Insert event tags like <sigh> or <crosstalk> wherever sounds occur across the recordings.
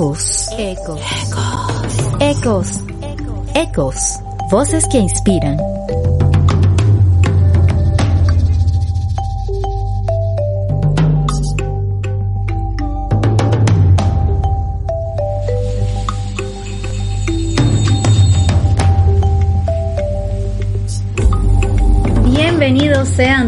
Ecos. Ecos. Ecos. Ecos. Voces que inspiran.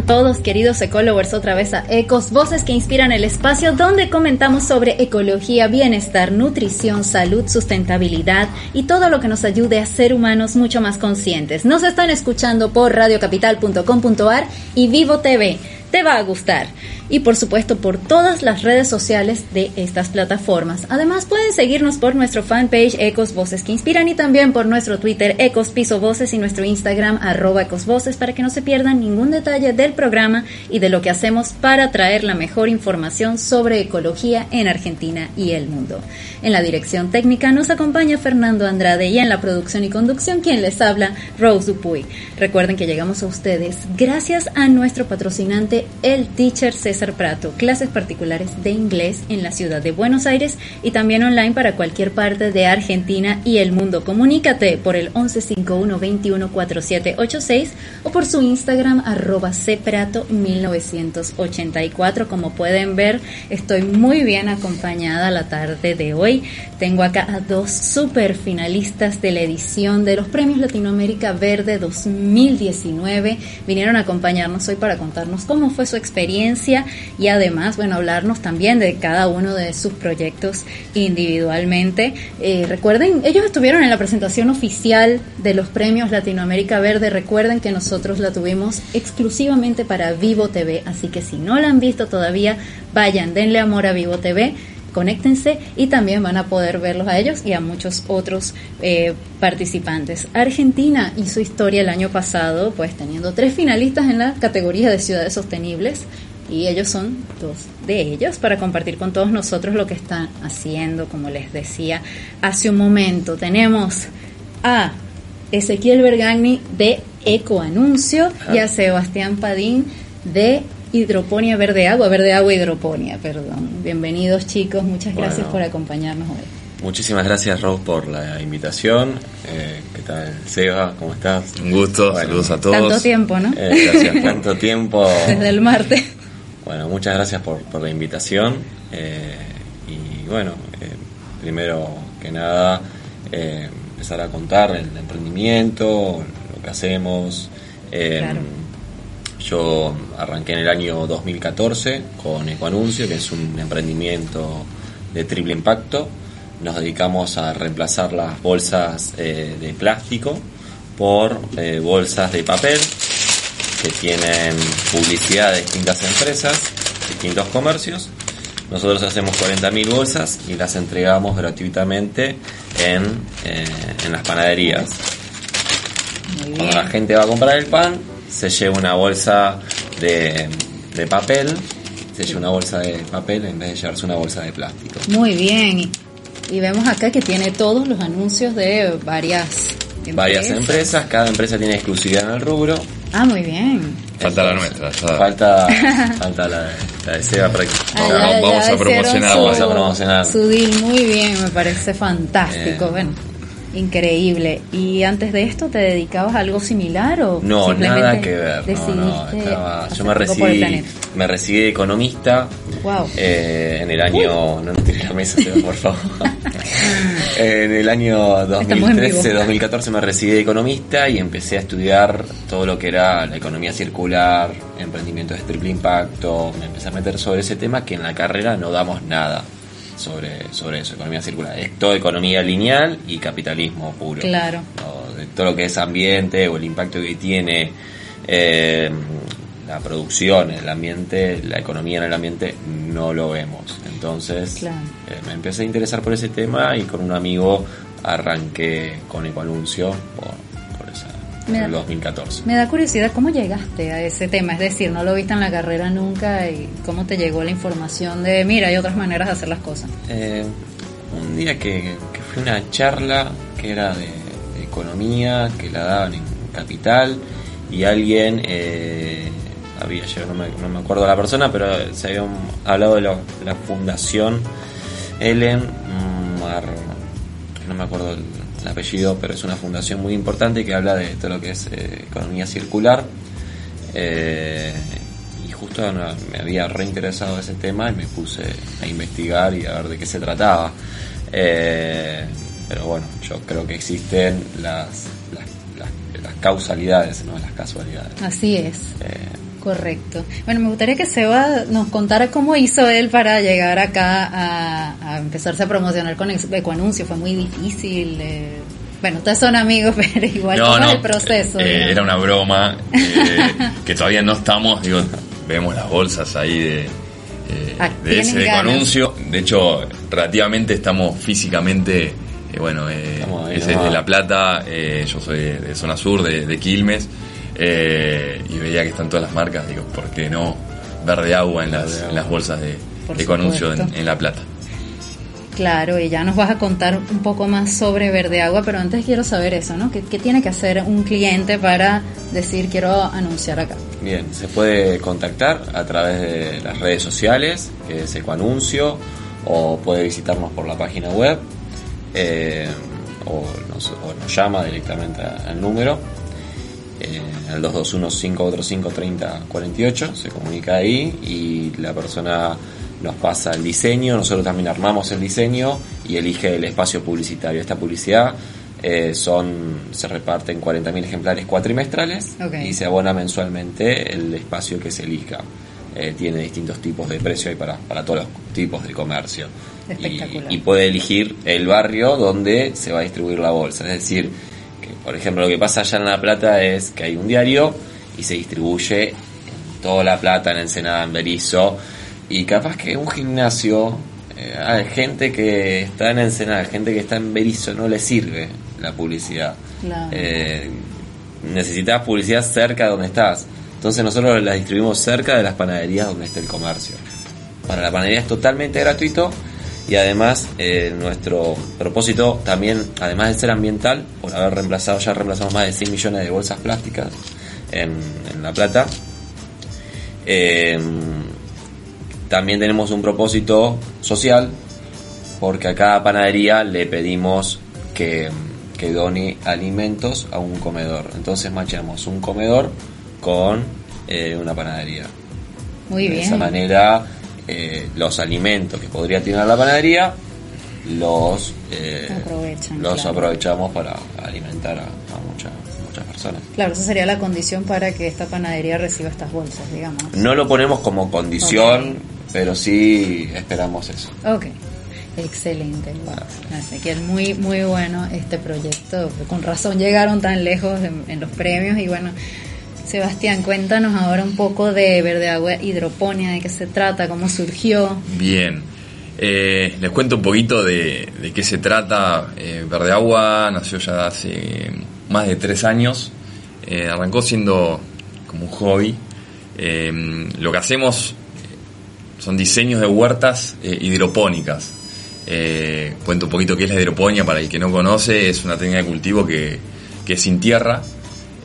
Todos queridos ecólogos otra vez a Ecos, voces que inspiran el espacio donde comentamos sobre ecología, bienestar, nutrición, salud, sustentabilidad y todo lo que nos ayude a ser humanos mucho más conscientes. Nos están escuchando por radiocapital.com.ar y Vivo TV. Te va a gustar y por supuesto por todas las redes sociales de estas plataformas. Además pueden seguirnos por nuestro fanpage Ecos Voces que Inspiran y también por nuestro Twitter Ecos Piso Voces y nuestro Instagram arroba Ecos Voces para que no se pierdan ningún detalle del programa y de lo que hacemos para traer la mejor información sobre ecología en Argentina y el mundo. En la dirección técnica nos acompaña Fernando Andrade y en la producción y conducción quien les habla Rose Dupuy. Recuerden que llegamos a ustedes gracias a nuestro patrocinante el Teacher César Prato, clases particulares de inglés en la ciudad de Buenos Aires y también online para cualquier parte de Argentina y el mundo. Comunícate por el 1151 214786 o por su Instagram arroba cprato 1984. Como pueden ver, estoy muy bien acompañada la tarde de hoy. Tengo acá a dos super finalistas de la edición de los Premios Latinoamérica Verde 2019. Vinieron a acompañarnos hoy para contarnos cómo fue su experiencia y además, bueno, hablarnos también de cada uno de sus proyectos individualmente. Eh, recuerden, ellos estuvieron en la presentación oficial de los Premios Latinoamérica Verde. Recuerden que nosotros la tuvimos exclusivamente para Vivo TV, así que si no la han visto todavía, vayan, denle amor a Vivo TV conéctense y también van a poder verlos a ellos y a muchos otros eh, participantes. Argentina hizo historia el año pasado, pues teniendo tres finalistas en la categoría de ciudades sostenibles y ellos son dos de ellos para compartir con todos nosotros lo que están haciendo, como les decía hace un momento. Tenemos a Ezequiel Bergagni de Ecoanuncio y a Sebastián Padín de Hidroponía Verde Agua, Verde Agua Hidroponía, perdón. Bienvenidos chicos, muchas gracias por acompañarnos hoy. Muchísimas gracias Rob por la invitación. Eh, ¿Qué tal Seba? ¿Cómo estás? Un gusto, saludos a todos. Tanto tiempo, ¿no? Eh, gracias, tanto <laughs> tiempo. Desde el martes. Bueno, muchas gracias por, por la invitación. Eh, y bueno, eh, primero que nada, eh, empezar a contar el emprendimiento, lo que hacemos. Claro. Yo arranqué en el año 2014 con Ecoanuncio, que es un emprendimiento de triple impacto. Nos dedicamos a reemplazar las bolsas de plástico por bolsas de papel que tienen publicidad de distintas empresas, distintos comercios. Nosotros hacemos 40.000 bolsas y las entregamos gratuitamente en, eh, en las panaderías. Cuando la gente va a comprar el pan, se lleva una bolsa de, de papel, se lleva una bolsa de papel en vez de llevarse una bolsa de plástico. Muy bien. Y vemos acá que tiene todos los anuncios de varias empresas. Varias empresas, cada empresa tiene exclusividad en el rubro. Ah, muy bien. Falta la nuestra. ya. Falta, <laughs> falta la, la de Seba para que- Ah, vamos a su- Vamos a promocionar. Su deal muy bien, me parece fantástico. Eh. Bueno, increíble. ¿Y antes de esto te dedicabas a algo similar o No, nada que ver. No, estaba- yo me recibí, me recibí de economista Wow. eh, en el año, no tires la mesa, por favor. <laughs> en el año Estamos en vivo. 2013, 2014 me recibí de economista y empecé a estudiar todo lo que era la economía circular, emprendimiento de triple impacto. Me empecé a meter sobre ese tema que en la carrera no damos nada sobre, sobre eso, economía circular. Es todo economía lineal y capitalismo puro. Claro. ¿no? de todo lo que es ambiente o el impacto que tiene eh, la producción en el ambiente, la economía en el ambiente, no lo vemos. Entonces Claro. eh, me empecé a interesar por ese tema y con un amigo arranqué con Ecoanuncio por, Mira. el 2014. Me da curiosidad, ¿cómo llegaste a ese tema? Es decir, no lo viste en la carrera nunca y cómo te llegó la información de, mira, hay otras maneras de hacer las cosas. Eh, un día que, que fue una charla que era de, de economía, que la daban en Capital, y alguien eh, había llegado, no me, no me acuerdo la persona, pero se había hablado de la, la fundación Ellen, Mar, no me acuerdo el, apellido, pero es una fundación muy importante que habla de todo lo que es eh, economía circular. Eh, y justo me había reinteresado ese tema y me puse a investigar y a ver de qué se trataba. Eh, pero bueno, yo creo que existen las, las, causalidades, no las casualidades. Así es. Correcto. Bueno, me gustaría que Seba nos contara cómo hizo él para llegar acá a, empezarse a promocionar con Ecoanuncio. Fue muy difícil. Eh, bueno, ustedes son amigos, <laughs> pero igual no, no, el proceso. Eh, era una broma eh, <laughs> que todavía no estamos. Digo, vemos las bolsas ahí de, ah, de ese Ecoanuncio. De hecho, relativamente estamos físicamente. bueno, ese es de La Plata. yo soy de, zona sur, de, de Quilmes. Eh, y veía que están todas las marcas, digo, ¿por qué no verde agua en las, en las bolsas de, Ecoanuncio en, La Plata? Claro, y ya nos vas a contar un poco más sobre Verde Agua, pero antes quiero saber eso, ¿no? ¿Qué, tiene que hacer un cliente para decir quiero anunciar acá? Bien, se puede contactar a través de las redes sociales, que es Ecoanuncio, o puede visitarnos por la página web, eh, o, nos, llama directamente al número eh, al 221-545-3048, se comunica ahí y la persona nos pasa el diseño, nosotros también armamos el diseño y elige el espacio publicitario. Esta publicidad eh, son se reparten 40.000 ejemplares cuatrimestrales y se abona mensualmente el espacio que se elija. Eh, tiene distintos tipos de precio y para, para todos los tipos de comercio. Y, y, puede elegir el barrio donde se va a distribuir la bolsa. Es decir, por ejemplo, lo que pasa allá en La Plata es que hay un diario y se distribuye en toda La Plata, en Ensenada, en Berizo, y capaz que un gimnasio, eh, hay gente que está en Ensenada, gente que está en Berizo, no le sirve la publicidad. Eh, necesitas publicidad cerca de donde estás. Entonces nosotros la distribuimos cerca de las panaderías donde esté el comercio. Para la panadería es totalmente gratuito y además eh, nuestro propósito también, además de ser ambiental, por haber reemplazado, ya reemplazamos más de 6 millones de bolsas plásticas en, La Plata, eh, también tenemos un propósito social, porque a cada panadería le pedimos que, que done alimentos a un comedor. Entonces machamos un comedor con eh, una panadería. Muy bien. De esa manera eh, los alimentos que podría tener la panadería los eh, los aprovechamos para alimentar a, muchas muchas personas. Claro, esa sería la condición para que esta panadería reciba estas bolsas, digamos. No lo ponemos como condición, pero sí esperamos eso. Ok. Excelente, Así que es muy muy bueno este proyecto. Con razón llegaron tan lejos en los premios y bueno, Sebastián, cuéntanos ahora un poco de Verde Agua Hidroponía, de qué se trata, cómo surgió. Bien, eh, les cuento un poquito de, qué se trata. Eh, Verde Agua nació ya hace más de tres años, eh, arrancó siendo como un hobby. lo que hacemos son diseños de huertas hidropónicas. cuento un poquito qué es la hidroponía para el que no conoce, es una técnica de cultivo que, que es sin tierra,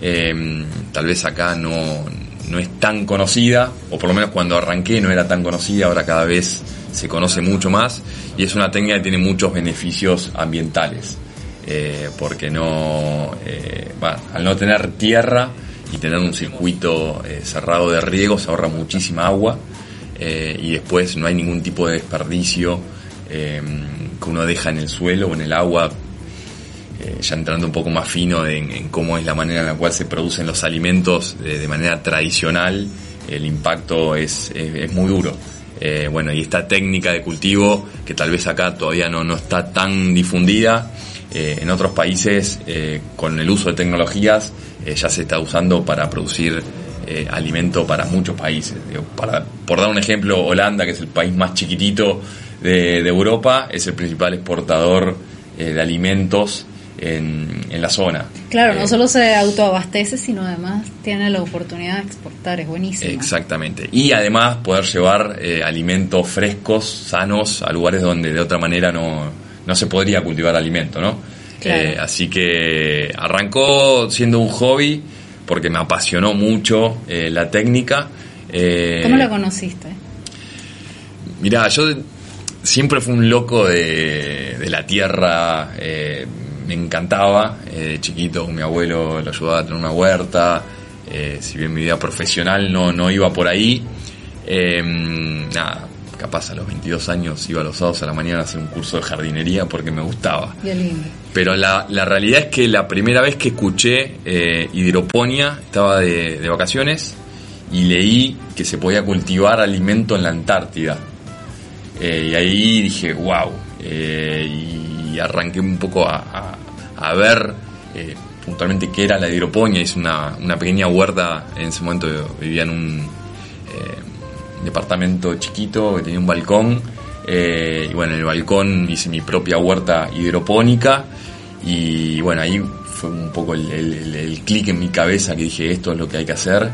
Em, tal vez acá no, no es tan conocida, o por lo menos cuando arranqué no era tan conocida, ahora cada vez se conoce mucho más y es una técnica que tiene muchos beneficios ambientales, eh, porque no, eh, al no tener tierra y tener un circuito eh, cerrado de riego se ahorra muchísima agua y después no hay ningún tipo de desperdicio em, que uno deja en el suelo o en el agua eh, ya entrando un poco más fino en, cómo es la manera en la cual se producen los alimentos de, manera tradicional, el impacto es, muy duro. Eh, bueno, y esta técnica de cultivo, que tal vez acá todavía no, no está tan difundida, eh, en otros países, con el uso de tecnologías, ya se está usando para producir alimento para muchos países. para, por dar un ejemplo, Holanda, que es el país más chiquitito de Europa, es el principal exportador de alimentos en, la zona. Claro, no eh, solo se autoabastece, sino además tiene la oportunidad de exportar, es buenísimo. Exactamente. Y además poder llevar eh, alimentos frescos, sanos, a lugares donde de otra manera no, no se podría cultivar alimento, ¿no? Eh, así que arrancó siendo un hobby porque me apasionó mucho la técnica. ¿Cómo la conociste? Mirá, yo siempre fui un loco de, de la tierra, eh, me encantaba, eh, de chiquito mi abuelo lo ayudaba a tener una huerta, eh, si bien mi vida profesional no, no iba por ahí, eh, nada, capaz a los 22 años iba los sábados a la mañana a hacer un curso de jardinería porque me gustaba. Qué lindo. Pero la, la realidad es que la primera vez que escuché eh, hidroponía estaba de, de vacaciones y leí que se podía cultivar alimento en la Antártida. Eh, y ahí dije, wow. y arranqué un poco a, a- ver eh, puntualmente qué era la hidroponía. Hice una, una pequeña huerta. En ese momento vivía en un eh, departamento chiquito que tenía un balcón. eh, y bueno, en el balcón hice mi propia huerta hidropónica. Y bueno, ahí fue un poco el clic en mi cabeza que dije, esto es lo que hay que hacer.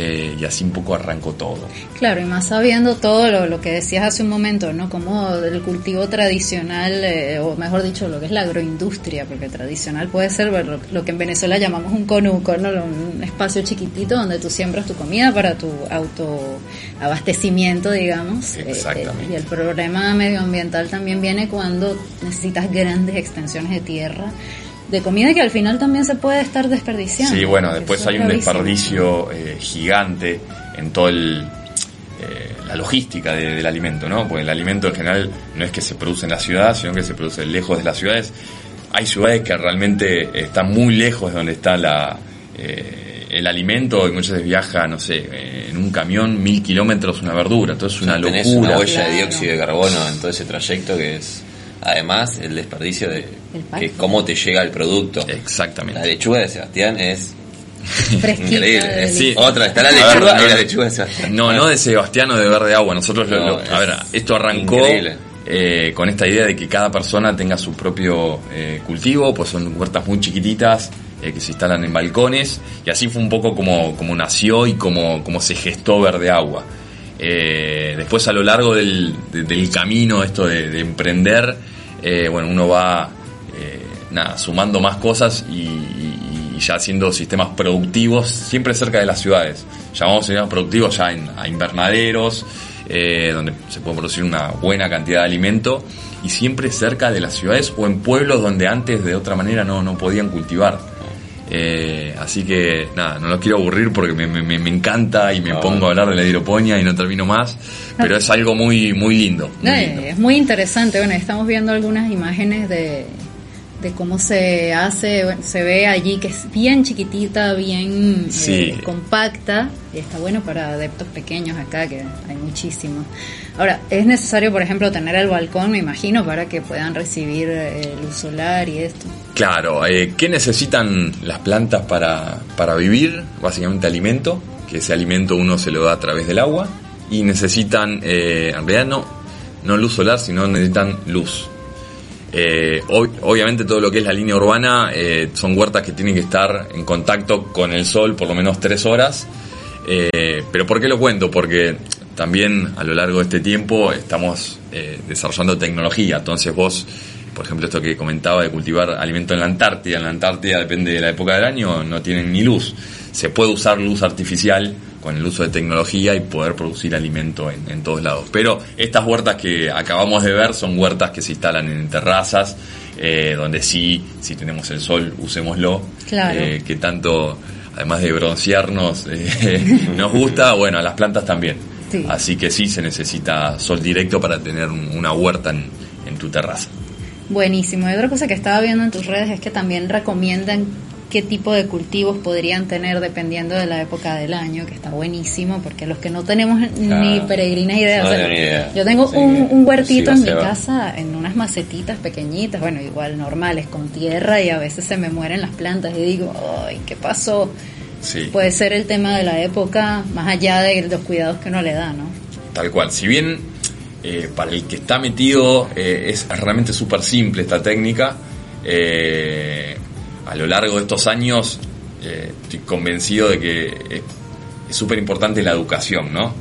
Eh, y así un poco arrancó todo. Claro, y más sabiendo todo lo, lo que decías hace un momento, ¿no? Como el cultivo tradicional, eh, o mejor dicho, lo que es la agroindustria, porque tradicional puede ser lo, lo que en Venezuela llamamos un conuco, ¿no? Un espacio chiquitito donde tú siembras tu comida para tu autoabastecimiento, digamos. Eh, Exactamente. eh, y el problema medioambiental también viene cuando necesitas grandes extensiones de tierra de comida que al final también se puede estar desperdiciando. Sí, bueno, después hay un desperdicio eh, gigante en todo el eh, la logística de- del alimento, ¿no? Porque el alimento en general no es que se produce en la ciudad, sino que se produce lejos de las ciudades. Hay ciudades que realmente están muy lejos de donde está la, eh, el alimento y muchas veces viaja, no sé, en un camión mil kilómetros una verdura, entonces es una locura. una huella Claro. de dióxido de carbono en todo ese trayecto que es, además, el desperdicio de que cómo te llega el producto. La Exactamente. lechuga de Sebastián es <laughs> increíble. Sí. Otra, está la ver, lechuga no, y la no. lechuga de Sebastián. No, no de Sebastiano de Verde Agua. Nosotros, lo- No, lo- a ver, esto arrancó eh, con esta idea de que cada persona tenga su propio eh, cultivo, pues son huertas muy chiquititas eh, que se instalan en balcones y así fue un poco como, como nació y como, como se gestó Verde Agua. Eh, después a lo largo del, de- del camino esto de, de emprender, eh, bueno, uno va eh, nada, sumando más cosas y, y- y ya haciendo sistemas productivos siempre cerca de las ciudades. Llamamos sistemas productivos ya en, a invernaderos, eh, donde se puede producir una buena cantidad de alimento y siempre cerca de las ciudades o en pueblos donde antes de otra manera no, no podían cultivar. Eh, así que nada, no los quiero aburrir porque me, me- encanta y me Ah. pongo a hablar de la hidroponía y no termino más, pero es algo muy muy lindo. muy No, lindo. es muy interesante. Bueno, estamos viendo algunas imágenes de, de cómo se hace. Bueno, se ve allí que es bien chiquitita, bien eh, compacta. Y está bueno para adeptos pequeños acá, que hay muchísimos. Ahora, es necesario, por ejemplo, tener el balcón, me imagino, para que puedan recibir eh, luz solar y esto. Claro, eh, ¿qué necesitan las plantas para, para vivir? Básicamente alimento, que ese alimento uno se lo da a través del agua, y necesitan, eh, en realidad no, no luz solar, sino necesitan luz. Eh, ob- obviamente todo lo que es la línea urbana eh, son huertas que tienen que estar en contacto con el sol por lo menos tres horas. Eh, pero ¿por qué lo cuento? Porque también a lo largo de este tiempo estamos desarrollando tecnología. Entonces vos, por ejemplo, esto que comentaba de cultivar alimento en la Antártida. En la Antártida, depende de la época del año, no tienen ni luz. Se puede usar luz artificial con el uso de tecnología y poder producir alimento en, en todos lados. Pero estas huertas que acabamos de ver son huertas que se instalan en terrazas, eh, donde sí, si tenemos el sol, usémoslo. Claro. Eh, que tanto, además de broncearnos, <laughs> eh, nos gusta, bueno, a las plantas también. Sí. Así que sí se necesita sol directo para tener un- una huerta en, en tu terraza. Buenísimo. Y otra cosa que estaba viendo en tus redes es que también recomiendan qué tipo de cultivos podrían tener dependiendo de la época del año, que está buenísimo, porque los que no tenemos ni Claro. peregrinas ideas. No o sea, ni idea. Yo tengo Sí, un, un huertito sí, en mi va. casa, en unas macetitas pequeñitas, bueno, igual normales, con tierra, y a veces se me mueren las plantas y digo, ay, ¿qué pasó? Sí. Puede ser el tema de la época, más allá de los cuidados que uno le da, ¿no? Tal cual. Si bien eh, para el que está metido eh, es realmente súper simple esta técnica, eh, a lo largo de estos años eh, estoy convencido de que es- súper importante la educación, ¿no?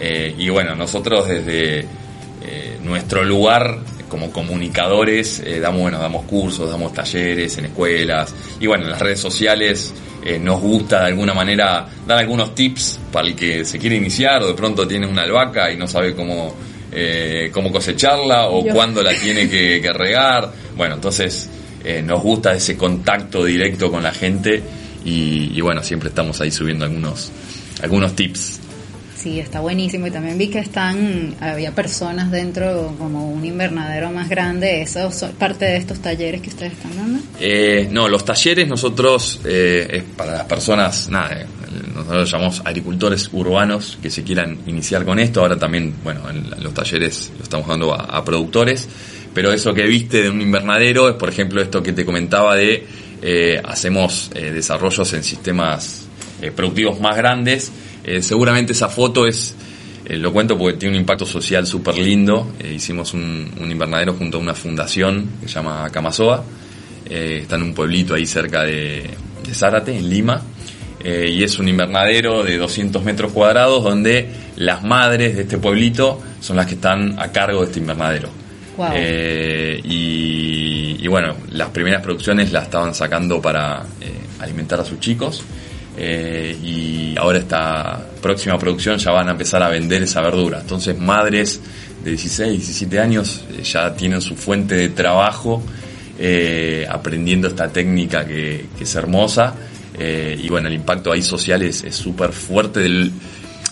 Eh, y bueno, nosotros desde eh, nuestro lugar como comunicadores damos, bueno, damos cursos, damos talleres en escuelas y bueno, en las redes sociales nos gusta de alguna manera dar algunos tips para el que se quiere iniciar o de pronto tiene una albahaca y no sabe cómo cómo cosecharla o cuándo la tiene que, regar. Bueno, entonces eh, nos gusta ese contacto directo con la gente y, y, bueno, siempre estamos ahí subiendo algunos, algunos tips. Sí, está buenísimo. Y también vi que están, había personas dentro como un invernadero más grande. ¿Eso es parte de estos talleres que ustedes están dando? Eh, no, los talleres nosotros, eh, es para las personas, nada, eh, nosotros llamamos agricultores urbanos que se quieran iniciar con esto. Ahora también, bueno, en los talleres lo estamos dando a, productores. Pero eso que viste de un invernadero es, por ejemplo, esto que te comentaba de hacemos desarrollos en sistemas productivos más grandes eh, seguramente esa foto es, eh, lo cuento porque tiene un impacto social súper lindo. Eh, hicimos un, invernadero junto a una fundación que se llama Camasoa. está en un pueblito ahí cerca de, Zárate, en Lima. y es un invernadero de 200 metros cuadrados donde las madres de este pueblito son las que están a cargo de este invernadero. Y, y, bueno, las primeras producciones las estaban sacando para alimentar a sus chicos. Eh, y ahora esta próxima producción ya van a empezar a vender esa verdura. Entonces madres de 16, 17 años eh, ya tienen su fuente de trabajo eh, aprendiendo esta técnica que, es hermosa. Y bueno, el impacto ahí social es súper fuerte, del,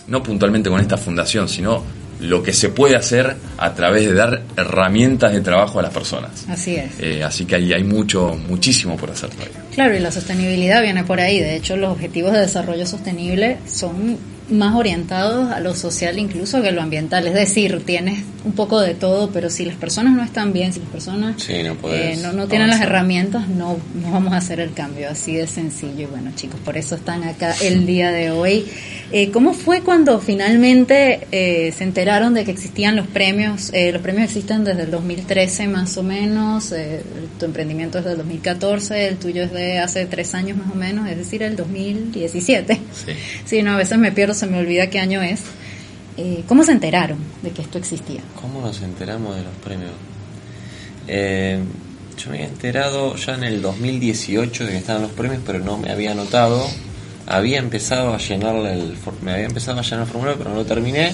no puntualmente con esta fundación, sino lo que se puede hacer a través de dar herramientas de trabajo a las personas. Así es. Eh, así que ahí hay mucho, muchísimo por hacer todavía. Claro, y la sostenibilidad viene por ahí. De hecho, los objetivos de desarrollo sostenible son más orientados a lo social incluso que a lo ambiental. Es decir, tienes un poco de todo, pero si las personas no están bien, si las personas no, eh, no, tienen las herramientas, no, no vamos a hacer el cambio. Así de sencillo. Y bueno, chicos, por eso están acá el día de hoy. Eh, ¿Cómo fue cuando finalmente eh, se enteraron de que existían los premios? Eh, los premios existen desde el 2013 más o menos, tu emprendimiento es del 2014, el tuyo es de hace tres años más o menos, es decir, el 2017. Sí. sí, no, a veces me pierdo, se me olvida qué año es. ¿Cómo se enteraron de que esto existía? ¿Cómo nos enteramos de los premios? yo me había enterado ya en el 2018 de que estaban los premios, pero no me había anotado había empezado a llenar el me había empezado a llenar el formulario pero no lo terminé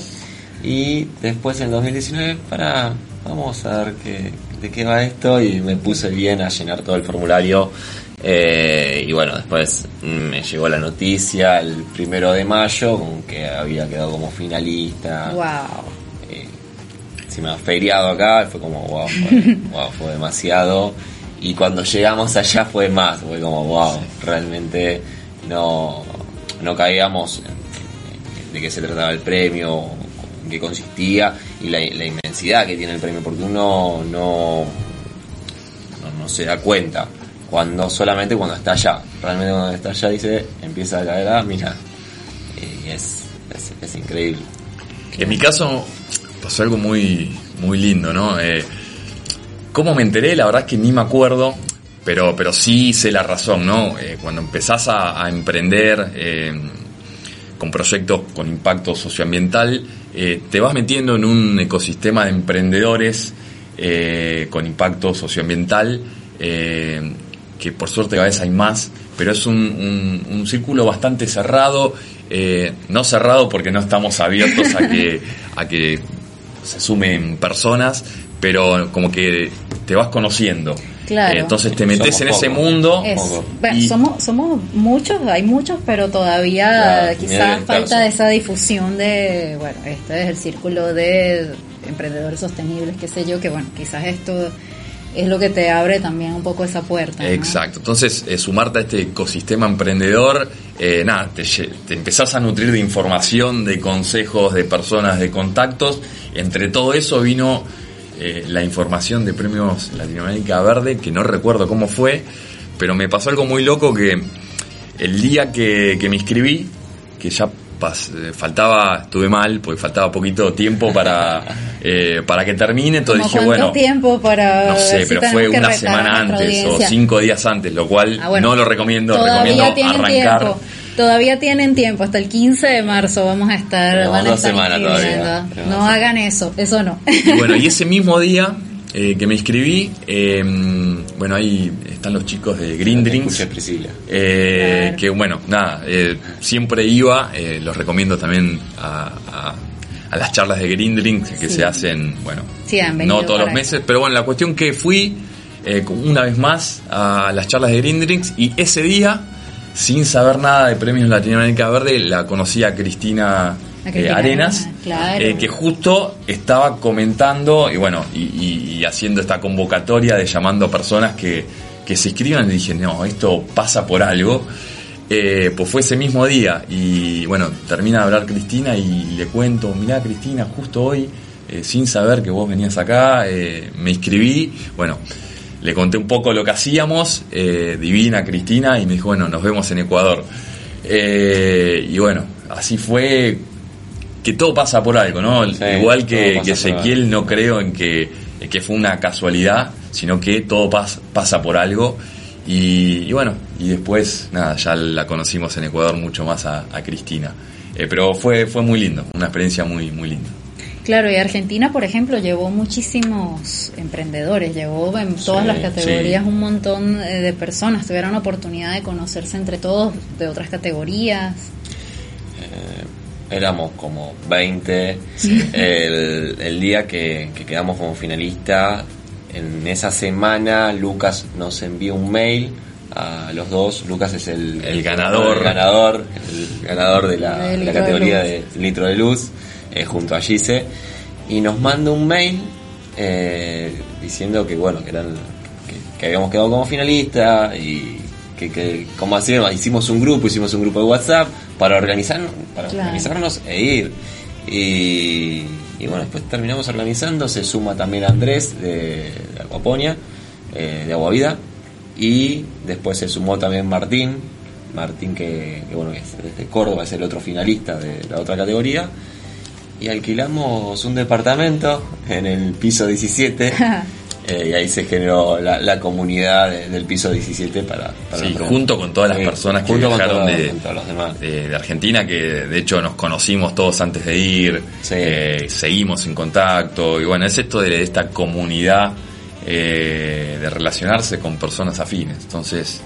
y después en 2019 para vamos a ver qué, de qué va esto y me puse bien a llenar todo el formulario eh, y bueno después me llegó la noticia el primero de mayo con que había quedado como finalista. Wow eh, ha feriado acá fue como wow fue, <laughs> wow, fue demasiado. Y cuando llegamos allá fue más fue como wow realmente no, no caíamos de qué se trataba el premio, en qué consistía y la, inmensidad que tiene el premio, porque uno no, no, se da cuenta cuando solamente cuando está allá. Realmente cuando está allá dice, empieza a caer, ah, mira, y es, es, increíble. En mi caso pasó algo muy, muy lindo, ¿no? Eh, ¿Cómo me enteré? La verdad es que ni me acuerdo pero, pero sí sé la razón, ¿no? Eh, cuando empezás a, emprender eh, con proyectos con impacto socioambiental, eh, te vas metiendo en un ecosistema de emprendedores con impacto socioambiental, que por suerte cada vez hay más, pero es un, un círculo bastante cerrado, no cerrado porque no estamos abiertos a que, <laughs> a que se sumen personas, pero como que te vas conociendo. Entonces te metes en ese mundo. somos, somos muchos, hay muchos, pero todavía quizás falta esa difusión de, bueno, este es el círculo de emprendedores sostenibles, qué sé yo, que bueno, quizás esto es lo que te abre también un poco esa puerta. Exacto, entonces eh, sumarte a este ecosistema emprendedor, eh, nada, te, empezás a nutrir de información, de consejos, de personas, de contactos. Entre todo eso vino eh, la información de Premios Latinoamérica Verde, que no recuerdo cómo fue, pero me pasó algo muy loco que el día que, me inscribí, que ya eh, faltaba, estuve mal, porque faltaba poquito tiempo para, <laughs> eh, para que termine, entonces dije, bueno, tiempo para no sé, pero fue una semana antes o cinco días antes, lo cual ah, no lo recomiendo, recomiendo arrancar. Todavía tienen tiempo, hasta el 15 de marzo vamos a estar. van a estar todavía. No hagan eso, eso no. Y bueno, y ese mismo día eh, que me inscribí, eh, bueno, ahí están los chicos de Green Drinks. Eh, Que bueno, nada, eh, siempre iba, los recomiendo también a, a las charlas de Green Drinks que Sí. se hacen, bueno, Sí, no todos los meses, pero bueno, la cuestión que fui eh, una vez más a las charlas de Green Drinks y ese día, sin saber nada de premios Latinoamérica Verde, la conocí a Cristina, eh, Arenas, claro. eh, que justo estaba comentando y bueno, y, y- y haciendo esta convocatoria de llamando a personas que, que se inscriban y dije, no, esto pasa por algo. Eh, pues fue ese mismo día y bueno, termina de hablar Cristina y le cuento, mirá Cristina, justo hoy, sin saber que vos venías acá, me inscribí, bueno, le conté un poco lo que hacíamos, eh, divina Cristina, y me dijo, bueno, nos vemos en Ecuador. Y bueno, así fue que todo pasa por algo, ¿no? Sí, Igual que, que. Ezequiel no creo en que, en que fue una casualidad, sino que todo pas- pasa por algo. Y, y bueno, y después, nada, ya la conocimos en Ecuador mucho más a, a Cristina. Eh, pero fue, fue muy lindo, una experiencia muy, muy linda. Claro, y Argentina, por ejemplo, llevó muchísimos emprendedores, llevó en todas Sí, las categorías sí. un montón eh, de personas, tuvieron la oportunidad de conocerse entre todos de otras categorías. Éramos como 20. El, el día que, que quedamos como finalista, en esa semana Lucas nos envió un mail a los dos. Lucas es el, El ganador. El ganador, el ganador de la, De de la Litro de categoría de litro de luz, eh, junto a Gise. Y nos manda un mail eh, diciendo que bueno, que eran que, que habíamos quedado como finalista y que, que como hacíamos, hicimos un grupo, hicimos un grupo de WhatsApp para organizar, para Claro. organizarnos e ir. Y, y bueno, después terminamos organizando, se suma también Andrés de, de Aguaponia, eh, de Aguavida, y después se sumó también Martín, Martín que, que, bueno, que es desde Córdoba, es el otro finalista de la otra categoría, y alquilamos un departamento en el piso 17. <laughs> eh, y ahí se generó la, la comunidad de- del piso 17 para, para Sí, junto con todas las Sí, personas que viajaron todos- de, con todos los demás. de- de Argentina, que de hecho nos conocimos todos antes de ir, Sí. eh, seguimos en contacto, y bueno, es esto de esta comunidad eh, de relacionarse con personas afines. Entonces,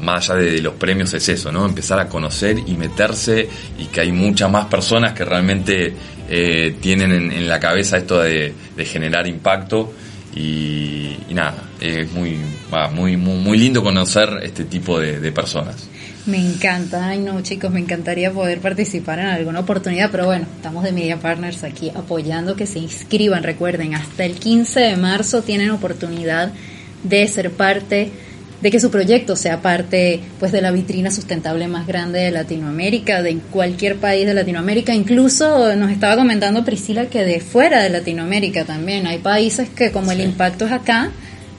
más allá de los premios es eso, ¿no? Empezar a conocer y meterse y que hay muchas más personas que realmente eh, tienen en, la cabeza esto de, generar impacto y, y nada, es muy, muy, muy lindo conocer este tipo de, de personas. Me encanta, ay no chicos, me encantaría poder participar en alguna oportunidad, pero bueno, estamos de Media Partners aquí apoyando que se inscriban, recuerden, hasta el 15 de marzo tienen oportunidad de ser parte, de que su proyecto sea parte pues de la vitrina sustentable más grande de Latinoamérica, de cualquier país de Latinoamérica, incluso nos estaba comentando Priscila que de fuera de Latinoamérica también, hay países que como el impacto es acá,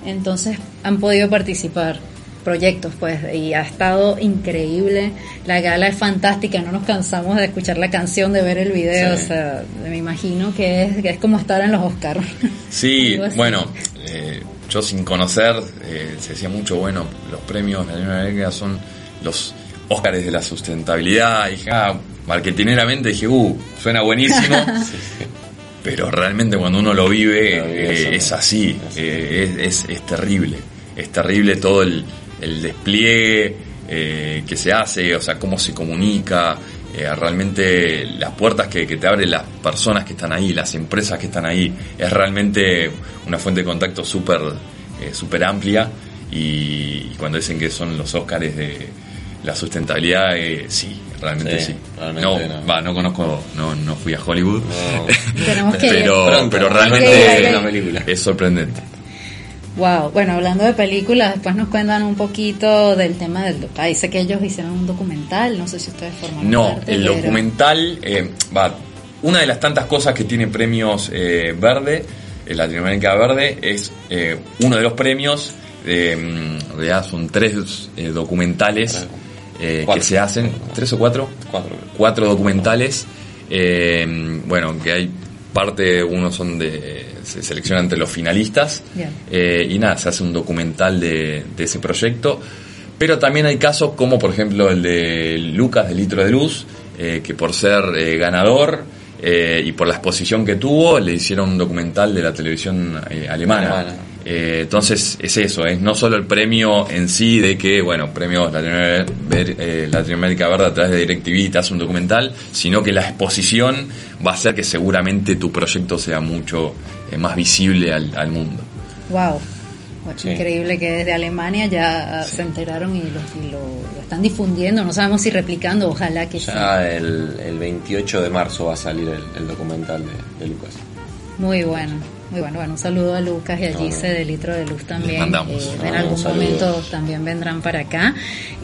entonces han podido participar proyectos pues y ha estado increíble. La gala es fantástica no nos cansamos de escuchar la canción de ver el video Sí. o sea me imagino que es, que es como estar en los Oscars Sí, <laughs> bueno, eh, yo sin conocer, eh, se decía mucho, bueno, los premios de la Unión América son los Óscares de la sustentabilidad. Y dije, ah, marketineramente dije, uh, suena buenísimo. <laughs> Pero realmente cuando uno lo vive, eh, es así, eh, es, es, es terrible. Es terrible todo el, el despliegue que se hace, o sea, cómo se comunica, eh, realmente las puertas que, que te abren las personas que están ahí, las empresas que están ahí, es realmente una fuente de contacto súper eh, súper amplia y, y cuando dicen que son los Óscares de la sustentabilidad, eh, sí, realmente Sí, sí. realmente no, no. va, no conozco, no, no fui a Hollywood, No. <laughs> Tenemos que- pero, Pronto, pero realmente es sorprendente. Wow. Bueno hablando de películas después nos cuentan un poquito del tema del ah, dice que ellos hicieron un documental no sé si ustedes forman No, parte, el pero- documental, eh, va, una de las tantas cosas que tiene premios eh, Verde, el Latinoamérica Verde, es eh, uno de los premios, eh, en realidad son tres eh, documentales eh, que se hacen, tres o cuatro, Cuatro. cuatro documentales, eh, bueno, que hay parte, unos son de, se seleccionan entre los finalistas, eh, y nada, se hace un documental de, de ese proyecto. Pero también hay casos como por ejemplo el de Lucas de Litro de Luz, eh, que por ser eh, ganador eh, y por la exposición que tuvo, le hicieron un documental de la televisión eh, alemana. Alemana. Eh, entonces es eso, es no solo el premio en sí de que, bueno, premio Latinoamérica, Latinoamérica Verde a través de DirecTV te hace un documental, sino que la exposición va a hacer que seguramente tu proyecto sea mucho más visible al, al mundo. Wow. Increíble que desde Alemania ya se enteraron y lo, lo, están difundiendo, no sabemos si replicando, ojalá que ya el, el 28 de marzo va a salir el, documental de, de Lucas. Muy bueno. Muy bueno, bueno, un saludo a Lucas y a Gise de Litro de Luz también. Eh, en algún momento también vendrán para acá.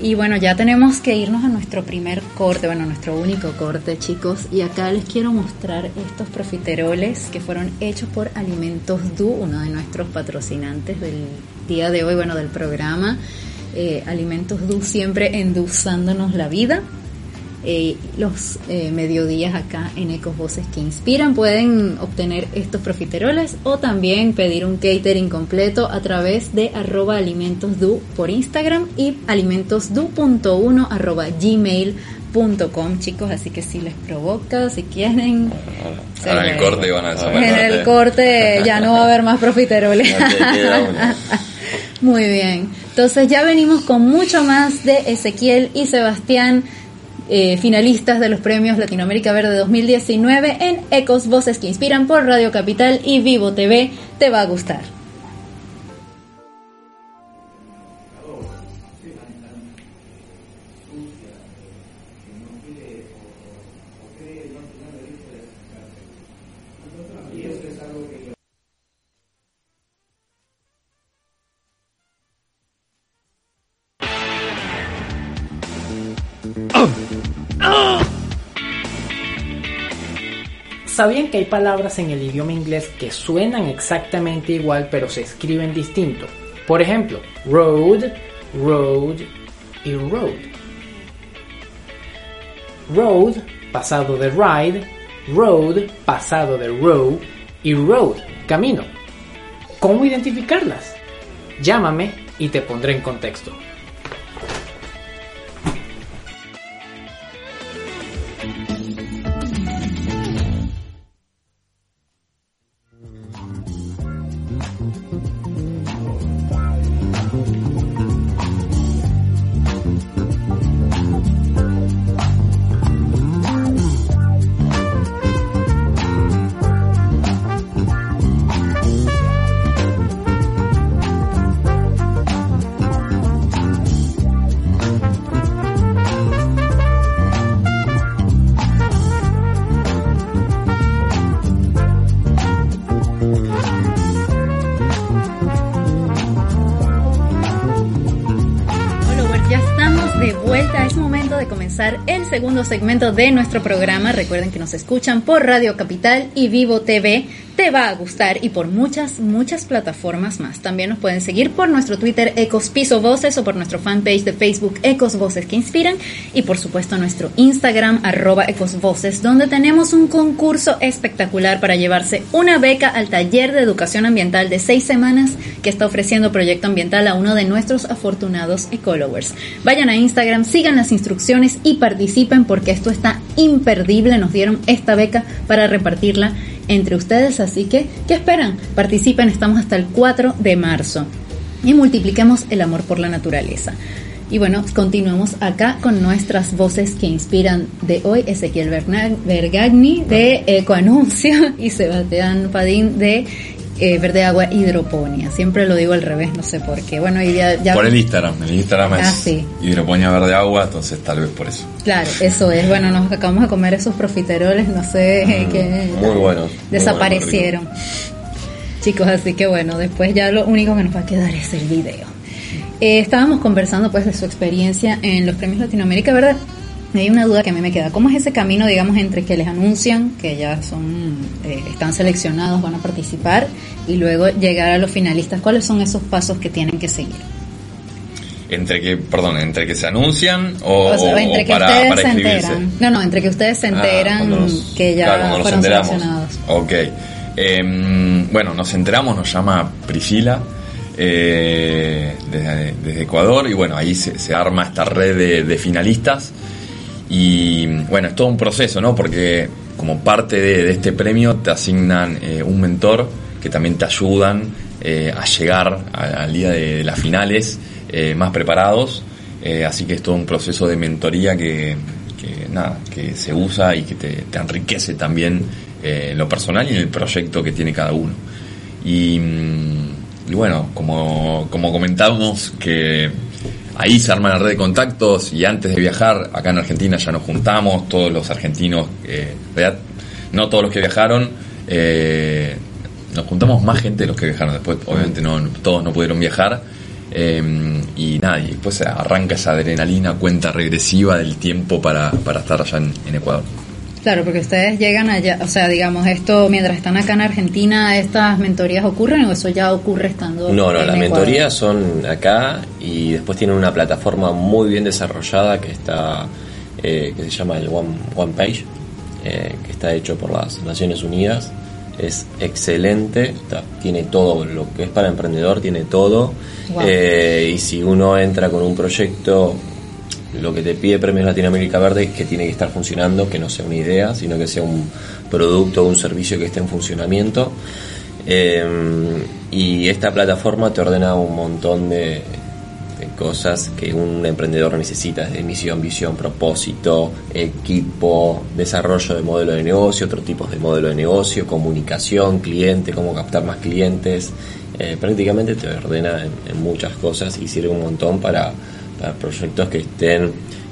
Y bueno, ya tenemos que irnos a nuestro primer corte, bueno, nuestro único corte, chicos. Y acá les quiero mostrar estos profiteroles que fueron hechos por Alimentos Du, uno de nuestros patrocinantes del día de hoy, bueno, del programa. Eh, Alimentos Du siempre endulzándonos la vida. Eh, los eh, mediodías acá en Ecos Voces que Inspiran. Pueden obtener estos profiteroles o también pedir un catering completo a través de arroba alimentosdu por Instagram y alimentosdu.1 arroba gmail.com chicos, así que si les provoca, si quieren... en el corte van a En el corte ya no va a haber más profiteroles. <laughs> Muy bien, entonces ya venimos con mucho más de Ezequiel y Sebastián eh, finalistas de los premios Latinoamérica Verde 2019 en Ecos Voces que Inspiran por Radio Capital y Vivo TV. Te va a gustar. ¿Sabían que hay palabras en el idioma inglés que suenan exactamente igual pero se escriben distinto? Por ejemplo, road, road y road. Road, pasado de ride, road, pasado de row y road, camino. ¿Cómo identificarlas? Llámame y te pondré en contexto. Segundo segmento de nuestro programa. Recuerden que nos escuchan por Radio Capital y Vivo TV te va a gustar y por muchas, muchas plataformas más. También nos pueden seguir por nuestro Twitter Ecos Piso Voces o por nuestro fanpage de Facebook Ecos Voces que Inspiran y por supuesto nuestro Instagram arroba donde tenemos un concurso espectacular para llevarse una beca al taller de educación ambiental de seis semanas que está ofreciendo Proyecto Ambiental a uno de nuestros afortunados ecologers. Vayan a Instagram, sigan las instrucciones y participen porque esto está imperdible. Nos dieron esta beca para repartirla entre ustedes, así que, ¿qué esperan? Participen, estamos hasta el 4 de marzo y multipliquemos el amor por la naturaleza. Y bueno, continuamos acá con nuestras voces que inspiran de hoy, Ezequiel Bergagni de Ecoanuncio <laughs> y Sebastián Padín de eh, verde agua hidroponía. Siempre lo digo al revés, no sé por qué. Bueno, y ya, Por el Instagram, el Instagram ah, es hidroponía verde agua, entonces tal vez por eso. Claro, eso es. Bueno, nos acabamos de comer esos profiteroles, no sé mm, qué. Muy buenos. Desaparecieron. Chicos, así que bueno, después ya lo único que nos va a quedar es el video. Eh, estábamos conversando pues de su experiencia en los premios Latinoamérica, ¿verdad? Hay una duda que a mí me queda. ¿Cómo es ese camino, digamos, entre que les anuncian que ya son, eh, están seleccionados, van a participar, y luego llegar a los finalistas? ¿Cuáles son esos pasos que tienen que seguir? Entre que, perdón, entre que se anuncian o, entre que para, ustedes se enteran. No, no, entre que ustedes se ah, enteran que ya fueron seleccionados. Ok. Em, bueno, nos enteramos, nos llama Priscila. Eh, desde, Ecuador y bueno, ahí se, arma esta red de finalistas y bueno, es todo un proceso, ¿no? Porque como parte de, este premio te asignan eh, un mentor que también te ayudan eh, a llegar al día de, las finales eh, más preparados. Así que es todo un proceso de mentoría que, nada, que se usa y que te, enriquece también en lo personal y en el proyecto que tiene cada uno. Y, mm, bueno, como, como comentábamos que ahí se arma la red de contactos y antes de viajar, acá en Argentina ya nos juntamos, todos los argentinos, eh, no todos los que viajaron, eh, nos juntamos más gente de los que viajaron después, obviamente no, todos no pudieron viajar. eh, y nada, y después arranca esa adrenalina, cuenta regresiva del tiempo para, para estar allá en, en Ecuador. Claro, porque ustedes llegan allá, o sea, digamos, esto mientras están acá en Argentina, ¿estas mentorías ocurren o eso ya ocurre estando No, no, en las mentorías son acá y después tienen una plataforma muy bien desarrollada que está eh, que se llama el One, One Page, eh, que está hecho por las Naciones Unidas. Es excelente, está- tiene todo lo que es para emprendedor, tiene todo. Wow. Eh, y si uno entra con un proyecto, lo que te pide Premios Latinoamérica Verde es que tiene que estar funcionando, que no sea una idea, sino que sea un producto o un servicio que esté en funcionamiento. Eh, y esta plataforma te ordena un montón de, cosas que un emprendedor necesita, desde misión, visión, propósito, equipo, desarrollo de modelo de negocio, otros tipos de modelo de negocio, comunicación, cliente, cómo captar más clientes. Eh, prácticamente te ordena en, en muchas cosas y sirve un montón para, para proyectos que estén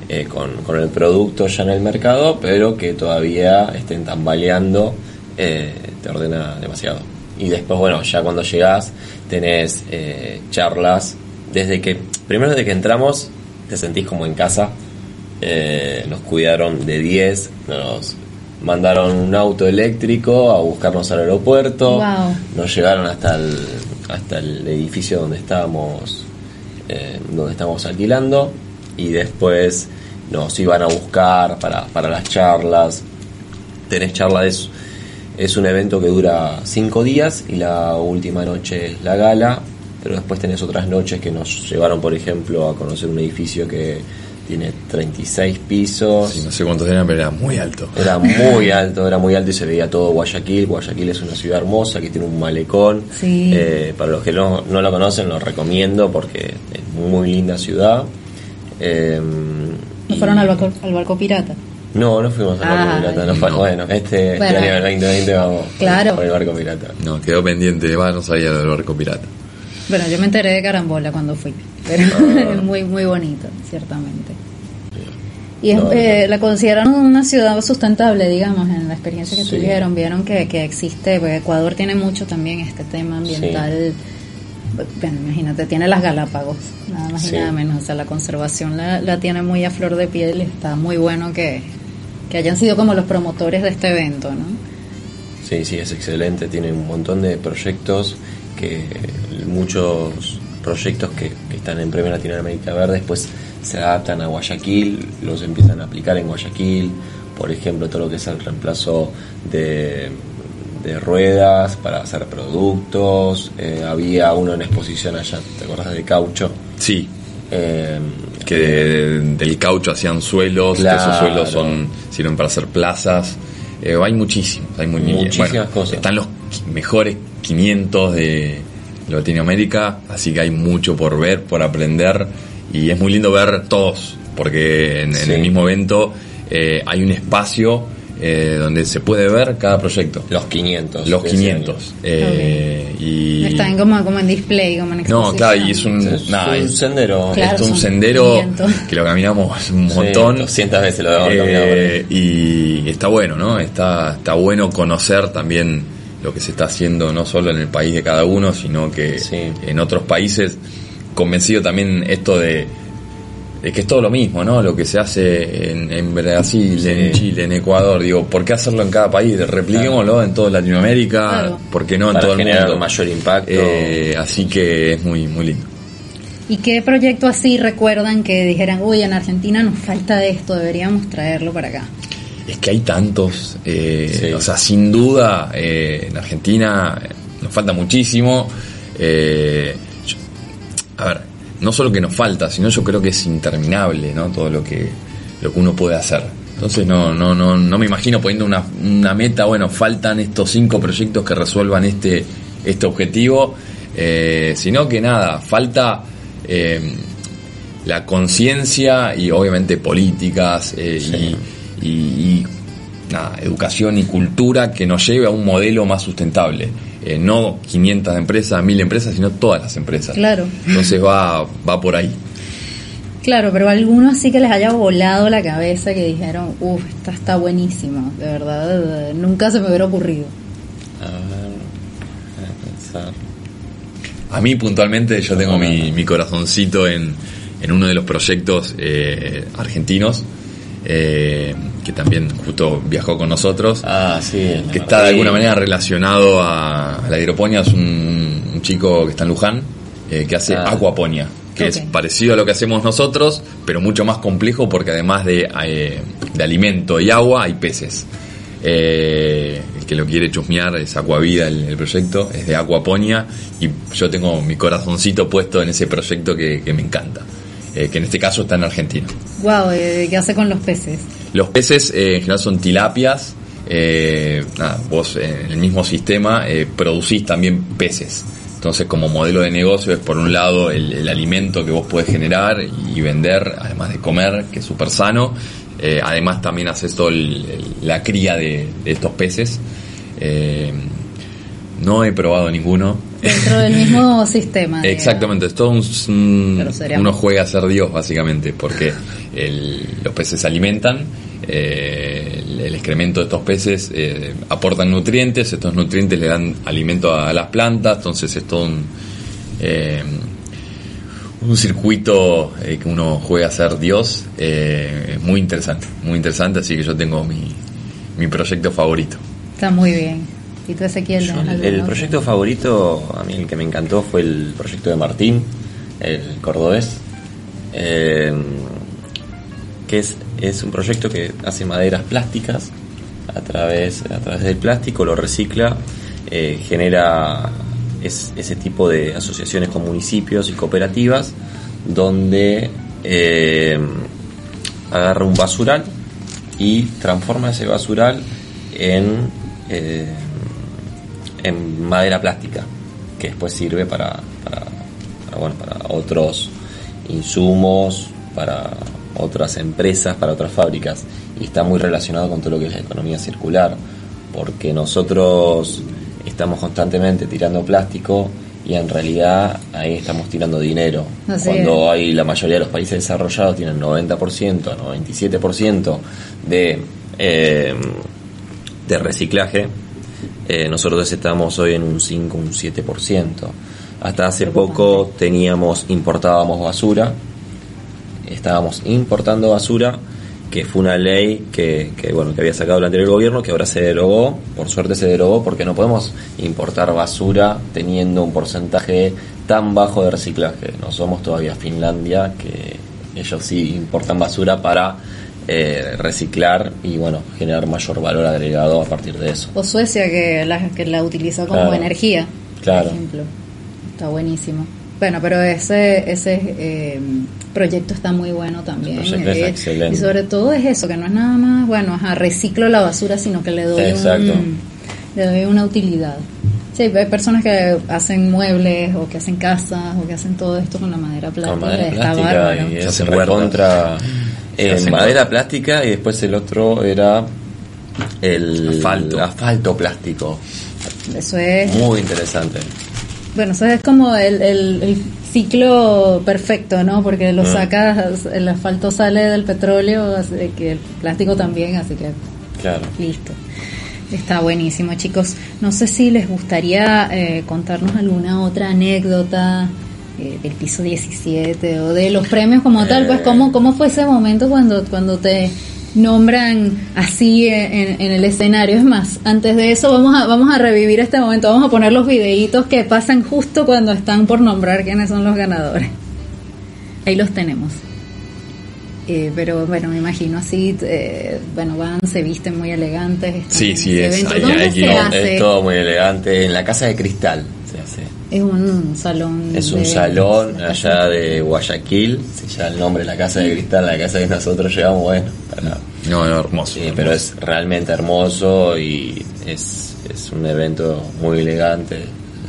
eh, con, con el producto ya en el mercado, pero que todavía estén tambaleando, eh, te ordena demasiado. Y después, bueno, ya cuando llegás tenés eh, charlas, desde que, primero desde que entramos, te sentís como en casa, nos cuidaron de 10, nos mandaron un auto eléctrico a buscarnos al aeropuerto, Wow. nos llegaron hasta el, hasta el edificio donde estábamos eh, donde estábamos alquilando y después nos iban a buscar para, para las charlas. Tenés charla, es, es un evento que dura cinco días y la última noche es la gala, pero después tenés otras noches que nos llevaron, por ejemplo, a conocer un edificio que tiene 36 pisos. Sí, no sé cuántos eran, pero era muy alto. Era <laughs> muy alto, era muy alto y se veía todo Guayaquil. Guayaquil es una ciudad hermosa que tiene un malecón. Sí. Eh, para los que no, no lo conocen, lo recomiendo porque es muy linda ciudad. Eh, ¿No y- fueron al barco, al barco pirata? No, no fuimos al barco Ah, pirata. No fue- no. Bueno, este, este Bueno. año del 2020 vamos Claro. por el barco pirata. No, quedó pendiente, va, no sabía lo del barco pirata. Bueno, yo me enteré de Carambola cuando fui, pero Ah. es <laughs> muy, muy bonito, ciertamente. Y es, No, eh, no. la consideraron una ciudad sustentable, digamos, en la experiencia que Sí. tuvieron. Vieron que, que existe, porque Ecuador tiene mucho también este tema ambiental. Bueno, imagínate, tiene las Galápagos, nada más y Sí. nada menos. O sea, la conservación la, la tiene muy a flor de piel y está muy bueno que, que hayan sido como los promotores de este evento, ¿no? Sí, sí, es excelente. Tiene un montón de proyectos que muchos proyectos que, que están en Premio Latinoamérica Verde después se adaptan a Guayaquil, los empiezan a aplicar en Guayaquil. Por ejemplo, todo lo que es el reemplazo de, de ruedas para hacer productos. Eh, había uno en exposición allá, ¿te acuerdas de caucho? Sí, Eh, que de- del caucho hacían suelos, que esos suelos son sirven para hacer plazas. Eh, hay muchísimos, hay muy, Muchísimas cosas. Están los mejores 500 de Latinoamérica, así que hay mucho por ver, por aprender y es muy lindo ver todos, porque en, en Sí. el mismo evento eh, hay un espacio eh, donde se puede ver cada proyecto. los 500. Los de ese 500. eh, y Están como, como en display, como en no, exposición. claro, y es un. Es un sendero. Claro, es un sendero 500. que lo caminamos un Sí, montón. 200 veces lo hemos Eh, caminado y está bueno, ¿no? Está, está bueno conocer también lo que se está haciendo no solo en el país de cada uno, sino que Sí. en otros países. Convencido también esto de, de que es todo lo mismo, ¿no? Lo que se hace en, en Brasil, Sí. en Chile, en Ecuador. Digo, ¿por qué hacerlo en cada país? Repliquémoslo en toda Latinoamérica. Claro. ¿Por qué no en Para todo el mundo? mayor impacto. Eh, así que es muy, muy lindo. ¿Y qué proyecto así recuerdan que dijeran, uy, en Argentina nos falta esto, deberíamos traerlo para acá? Es que hay tantos, eh, Sí. o sea, sin duda, eh, en Argentina eh, nos falta muchísimo. eh, yo- a ver, no solo que nos falta, sino yo creo que es interminable, ¿no? Todo lo que, lo que uno puede hacer. Entonces no, no, no, no me imagino poniendo una, una meta, bueno, faltan estos cinco proyectos que resuelvan este, este objetivo. Sino que nada, falta la conciencia y obviamente políticas eh, Sí. y, y- y, nada, educación y cultura que nos lleve a un modelo más sustentable. Eh, no 500 empresas, 1000 empresas, sino todas las empresas. Claro. Entonces va, va por ahí. Claro, pero algunos sí que les haya volado la cabeza que dijeron, uff, esta está buenísima, de verdad, nunca se me hubiera ocurrido. A ver, déjame pensar. A mí puntualmente yo tengo mi, mi corazoncito en, en uno de los proyectos eh, argentinos, eh, que también justo viajó con nosotros, Ah, sí. que está de alguna manera relacionado a, a la hidroponía, es un, un chico que está en Luján, eh, que hace Ah. que es parecido a lo que hacemos nosotros, pero mucho más complejo porque además de, eh, de alimento y agua hay peces. Eh, el que lo quiere chusmear es Aquavida el, el proyecto, es de Aquaponia y yo tengo mi corazoncito puesto en ese proyecto que, que me encanta, eh, que en este caso está en Argentina. Wow, ¿qué hace con los peces? Los peces eh, en general son tilapias, eh, nada, vos en el mismo sistema eh, producís también peces. Entonces como modelo de negocio es por un lado el, el alimento que vos podés generar y vender, además de comer, que es súper sano. Eh, además también haces todo el- el- la cría de, de estos peces. Eh, no he probado ninguno. Dentro del mismo sistema. digamos. Exactamente, es todo un, uno juega a ser Dios básicamente, porque el- los peces se alimentan, eh, el, el excremento de estos peces eh, aportan nutrientes, estos nutrientes le dan alimento a las plantas, entonces es todo un, eh, un circuito eh, que uno juega a ser Dios, eh, muy interesante, muy interesante, así que yo tengo mi, mi proyecto favorito. Está muy bien. ¿Y tú, Ezequiel? Yo, ¿algún el, proyecto favorito, a mí el que me encantó fue el proyecto de Martín, el cordobés, eh, que es, es un proyecto que hace maderas plásticas a través, a través del plástico, lo recicla, eh, genera es- ese tipo de asociaciones con municipios y cooperativas donde eh, agarra un basural y transforma ese basural en, eh, en madera plástica, que después sirve para, para, para, bueno, para otros insumos, para otras empresas, para otras fábricas, y está muy relacionado con todo lo que es la economía circular, porque nosotros estamos constantemente tirando plástico y en realidad ahí estamos tirando dinero. Así Cuando hay la mayoría de los países desarrollados tienen 90%, 97% de, eh, de reciclaje, eh, nosotros estamos hoy en un 5, un 7%. Hasta hace poco teníamos, importábamos basura, estábamos importando basura, que fue una ley que, que, bueno que había sacado el anterior gobierno, que ahora se derogó, por suerte se derogó, porque no podemos importar basura teniendo un porcentaje tan bajo de reciclaje. No somos todavía Finlandia, que ellos sí importan basura para eh, reciclar y bueno generar mayor valor agregado a partir de eso. O Suecia, que la, que la utiliza como Claro. energía, Claro. por ejemplo. Está buenísimo. Bueno, pero ese ese eh, proyecto está muy bueno también. El proyecto es eh, excelente. Y sobre todo es eso, que no es nada más, bueno, ajá, reciclo la basura, sino que le doy, Exacto. un, le doy una utilidad. Sí, hay personas que hacen muebles o que hacen casas o que hacen todo esto con la madera plástica. con madera está plástica bárbaro. y Se hacen hacen madera plástica y después el otro era el Asfalto. asfalto plástico Eso es muy interesante Bueno, eso es como el, el, el ciclo perfecto, ¿no? Porque lo Mm. sacas, el asfalto sale del petróleo, así que el plástico también, así que claro listo. Está buenísimo, chicos. No sé si les gustaría eh, contarnos alguna otra anécdota eh, del piso 17 o de los premios como tal. Pues, Eh. ¿cómo, ¿cómo fue ese momento cuando, cuando te nombran así en, en el escenario? Es más, antes de eso vamos a, vamos a revivir este momento. Vamos a poner los videitos que pasan justo cuando están por nombrar quiénes son los ganadores. Ahí los tenemos. Eh, pero bueno, me imagino así, eh, bueno, van, se visten muy elegantes. Sí, sí, es- es todo muy elegante en la casa de cristal Es un salón. es de un salón allá de Guayaquil se llama el nombre de la casa de cristal la casa que nosotros llevamos bueno para- No, no, hermoso. Sí, pero es realmente hermoso y es, es un evento muy elegante,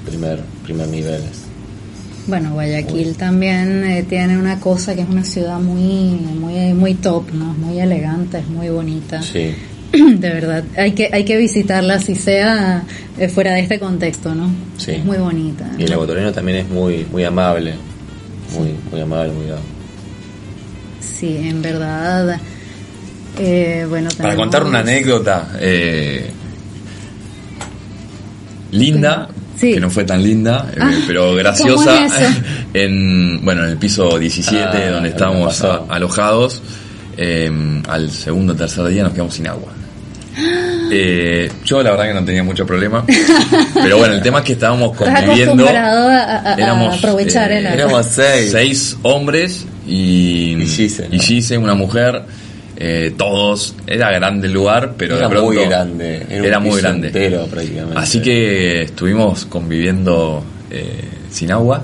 primer, primer niveles. Bueno, Guayaquil también eh, tiene una cosa que es una ciudad muy, muy, muy top, ¿no? Muy elegante, es muy bonita. Sí. <clears throat> De verdad, hay que, hay que visitarla si sea eh, fuera de este contexto, ¿no? Sí. Es muy bonita. Y el ecuatoriano también es muy, muy amable. Muy, muy amable, muy dado. Sí, en verdad. eh, bueno, Para contar una anécdota eh, linda, Sí. que no fue tan linda, eh, Ah, pero graciosa, <laughs> en, bueno, en el piso 17, Ah, donde estábamos alojados, eh, al segundo o tercer día nos quedamos sin agua. <gasps> Eh, yo la verdad que no tenía mucho problema, <laughs> pero bueno, el tema es que estábamos conviviendo. a, a- a Éramos, aprovechar eh, el agua. éramos seis. seis hombres y, Y Gise, ¿no? y Gise, una mujer, eh, todos, era grande el lugar, pero era de pronto muy grande. Era, era muy grande. entero prácticamente. Así que estuvimos conviviendo eh, sin agua,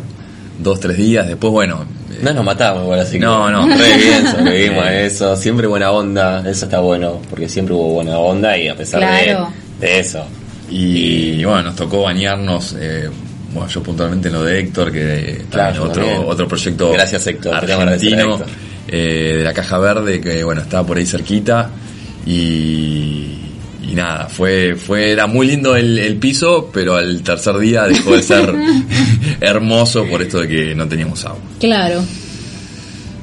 dos, tres días, después bueno, eh, No nos matamos igual, así que. No, no. Re bien, sobrevivimos <laughs> a eso. Siempre buena onda. Eso está bueno. Porque siempre hubo buena onda y a pesar Claro. de, de eso. y, bueno, nos tocó bañarnos, eh, bueno, yo puntualmente en lo de Héctor, que Claro, otro, también. otro proyecto Gracias, Héctor. Argentino Héctor. eh, de la Caja Verde, que bueno, estaba por ahí cerquita y, y nada, fue, fue, era muy lindo el, el piso, pero al tercer día dejó de ser <laughs> hermoso por esto de que no teníamos agua. Claro.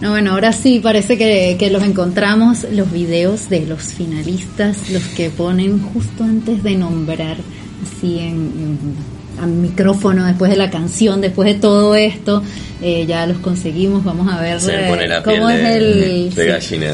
No, bueno, ahora sí parece que, que los encontramos, los videos de los finalistas, los que ponen justo antes de nombrar, así en, en- al micrófono, después de la canción, después de todo esto, eh, ya los conseguimos, vamos a ver eh, pone la piel cómo de, es el... de gallina.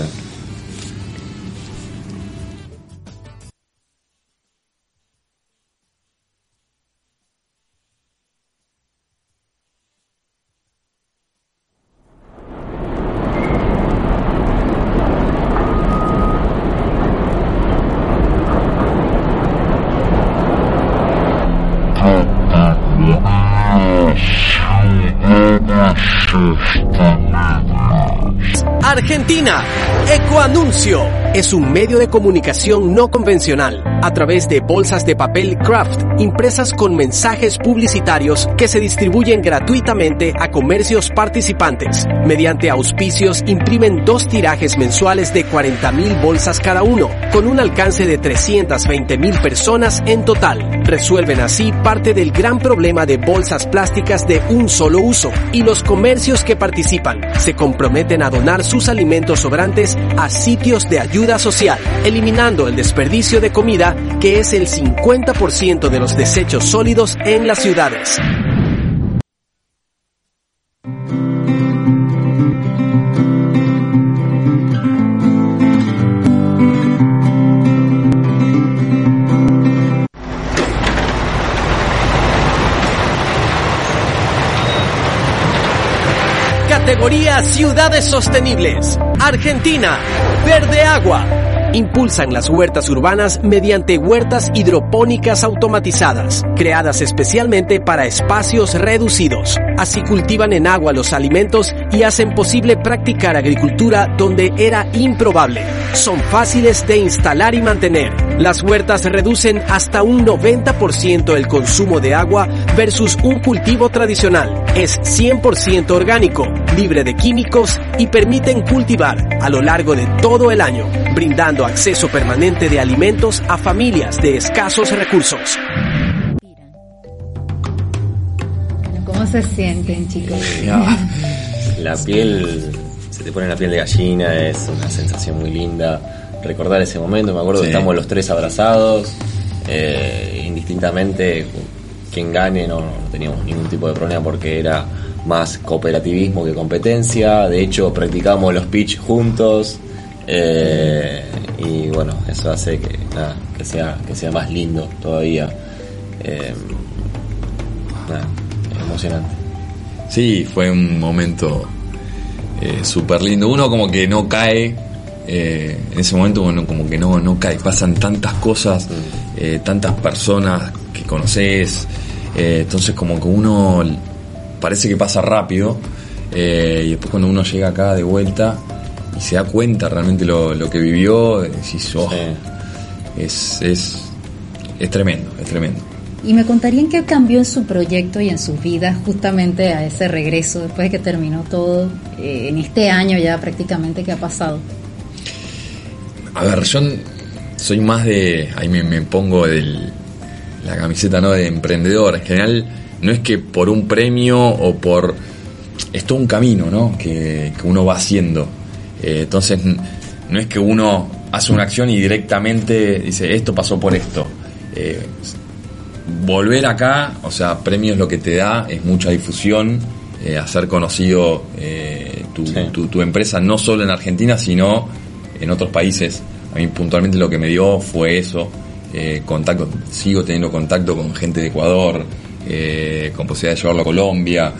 Ecoanuncio es un medio de comunicación no convencional a través de bolsas de papel craft impresas con mensajes publicitarios que se distribuyen gratuitamente a comercios participantes. Mediante auspicios imprimen dos tirajes mensuales de 40.000 bolsas cada uno, con un alcance de 320.000 personas en total. Resuelven así parte del gran problema de bolsas plásticas de un solo uso y los comercios que participan se comprometen a donar sus alimentos sobrantes a sitios de ayuda social, eliminando el desperdicio de comida que es el 50% de los desechos sólidos en las ciudades. Categoría Ciudades Sostenibles. Argentina. Verde Agua. Impulsan las huertas urbanas mediante huertas hidropónicas automatizadas, creadas especialmente para espacios reducidos. Así cultivan en agua los alimentos y hacen posible practicar agricultura donde era improbable. Son fáciles de instalar y mantener. Las huertas reducen hasta un 90% el consumo de agua versus un cultivo tradicional. Es 100% orgánico, libre de químicos y permiten cultivar a lo largo de todo el año, brindando acceso permanente de alimentos a familias de escasos recursos. Se sienten, chicos? La piel, se te pone la piel de gallina, es una sensación muy linda. Recordar ese momento, me acuerdo Sí. que estamos los tres abrazados, eh, indistintamente quien gane no, no teníamos ningún tipo de problema porque era más cooperativismo que competencia. De hecho, practicamos los pitch juntos. eh, y bueno, eso hace que, nada, que, sea, que sea más lindo todavía. Eh, nada, emocionante. Sí, fue un momento eh, súper lindo. Uno como que no cae, eh, en ese momento uno como que no, no cae. Pasan tantas cosas, eh, tantas personas que conoces. eh, entonces como que uno parece que pasa rápido. y después cuando uno llega acá de vuelta y se da cuenta realmente lo, lo que vivió, decís, oh, Sí. es, es, es tremendo, es tremendo. Y me contarían qué cambió en su proyecto y en su vida justamente a ese regreso después de que terminó todo eh, en este año ya prácticamente que ha pasado. A ver, yo soy más de, ahí me, pongo la camiseta no de emprendedor. En general, no es que por un premio o por es todo un camino, ¿no? Que, uno va haciendo. Eh, entonces, no es que uno hace una acción y directamente dice esto pasó por esto. Eh, volver acá, o sea, premios lo que te da es mucha difusión, eh, hacer conocido eh, tu, tu, empresa no solo en Argentina, sino en otros países. A mí puntualmente lo que me dio fue eso, eh, contacto, sigo teniendo contacto con gente de Ecuador, con posibilidad de llevarlo a Colombia.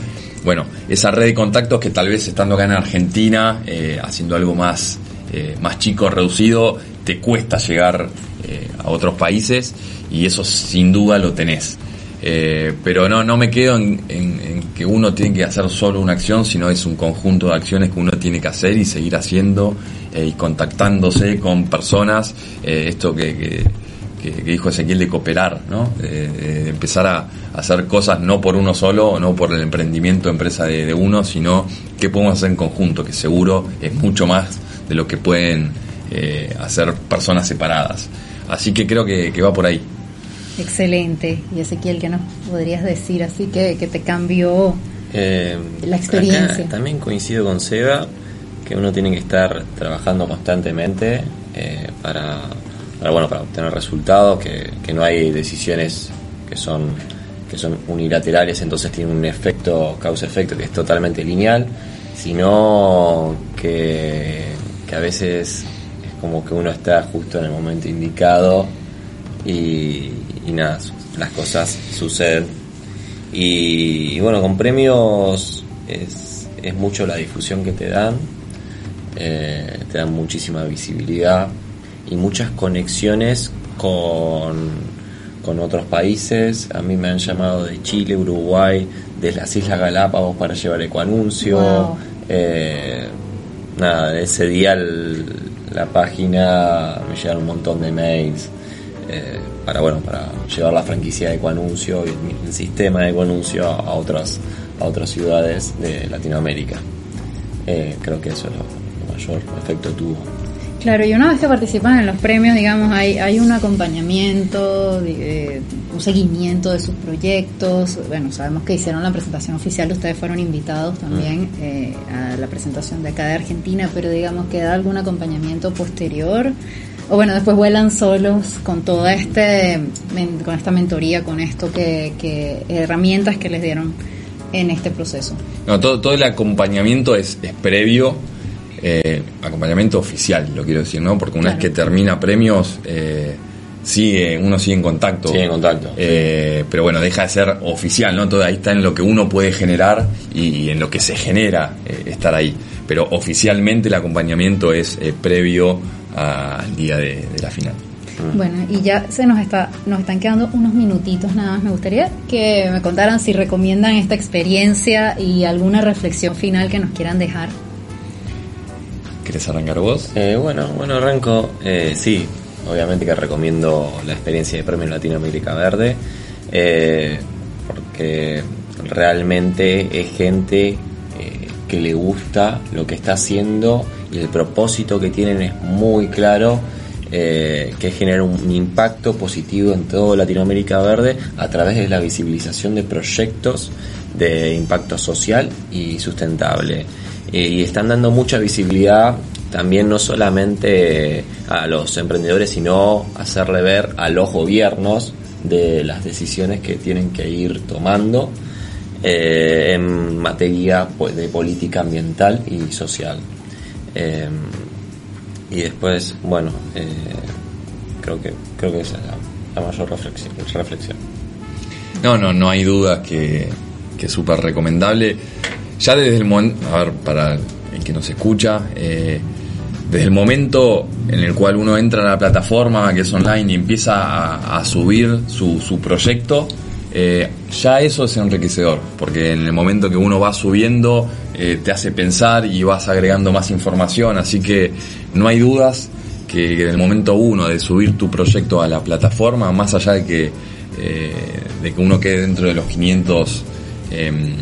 Bueno, esa red de contactos que tal vez estando acá en Argentina, haciendo algo más, más chico, reducido, te cuesta llegar a otros países y eso sin duda lo tenés. Eh, pero no, no me quedo en, que uno tiene que hacer solo una acción, sino es un conjunto de acciones que uno tiene que hacer y seguir haciendo eh, y contactándose con personas. Eh, esto que, que, dijo Ezequiel de cooperar, ¿no? de empezar a, hacer cosas no por uno solo, o no por el emprendimiento empresa de, uno, sino que podemos hacer en conjunto, que seguro es mucho más de lo que pueden hacer personas separadas. Así que creo que va por ahí. Excelente. Y Ezequiel, ¿qué nos podrías decir así que, te cambió eh, la experiencia? también coincido con Seba que uno tiene que estar trabajando constantemente eh, para, bueno, para obtener resultados, que, que no hay decisiones que son que son unilaterales, entonces tiene un efecto, causa-efecto que es totalmente lineal, sino que, que a veces es como que uno está justo en el momento indicado y, y nada, las cosas suceden. Y, bueno, con premios es, es, mucho la difusión que te dan, eh, te dan muchísima visibilidad y muchas conexiones con, con otros países. A mí me han llamado de Chile, Uruguay, de las Islas Galápagos para llevar ecoanuncio. Eh, nada, ese día la página me llegan un montón de mails. Eh, para bueno para llevar la franquicia de Ecoanuncio y el, sistema de Ecoanuncio a, otras a otras ciudades de Latinoamérica. Eh, creo que eso es lo, mayor efecto tuvo. Claro, y una vez que participan en los premios, digamos, hay, hay un acompañamiento, un seguimiento de sus proyectos. Bueno, sabemos que hicieron la presentación oficial, ustedes fueron invitados también mm. eh, a la presentación de acá de Argentina, pero digamos que da algún acompañamiento posterior o bueno, después vuelan solos con toda este, con esta mentoría, con esto que, que herramientas que les dieron en este proceso. No, todo, todo el acompañamiento es, es previo, eh, acompañamiento oficial, lo quiero decir, ¿no? Porque una vez que termina premios, eh, sigue, uno sigue en contacto. Sigue en contacto. Eh, pero bueno, deja de ser oficial, ¿no? Todo ahí está en lo que uno puede generar y, en lo que se genera estar ahí. Pero oficialmente el acompañamiento es previo al día de, la final. Bueno, y ya se nos está, nos están quedando unos minutitos nada más. Me gustaría que me contaran si recomiendan esta experiencia y alguna reflexión final que nos quieran dejar. ¿Quieres arrancar vos? Eh, bueno, bueno, arranco. Eh, sí, obviamente que recomiendo la experiencia de Premio Latinoamérica Verde, eh, porque realmente es gente que le gusta lo que está haciendo y el propósito que tienen es muy claro, eh, que es generar un impacto positivo en toda Latinoamérica Verde a través de la visibilización de proyectos de impacto social y sustentable. Y están dando mucha visibilidad también no solamente a los emprendedores, sino hacerle ver a los gobiernos de las decisiones que tienen que ir tomando eh, en materia pues, de política ambiental y social. Eh, y después, bueno, eh, creo que creo que esa es la, mayor reflexión, reflexión. No, no, no hay duda que, que es súper recomendable. Ya desde el momento, a ver, para el que nos escucha, eh, desde el momento en el cual uno entra a la plataforma que es online y empieza a, subir su, su proyecto, eh, ya eso es enriquecedor, porque en el momento que uno va subiendo eh, te hace pensar y vas agregando más información, así que no hay dudas que en el momento uno de subir tu proyecto a la plataforma, más allá de que de que uno quede dentro de los 500 em,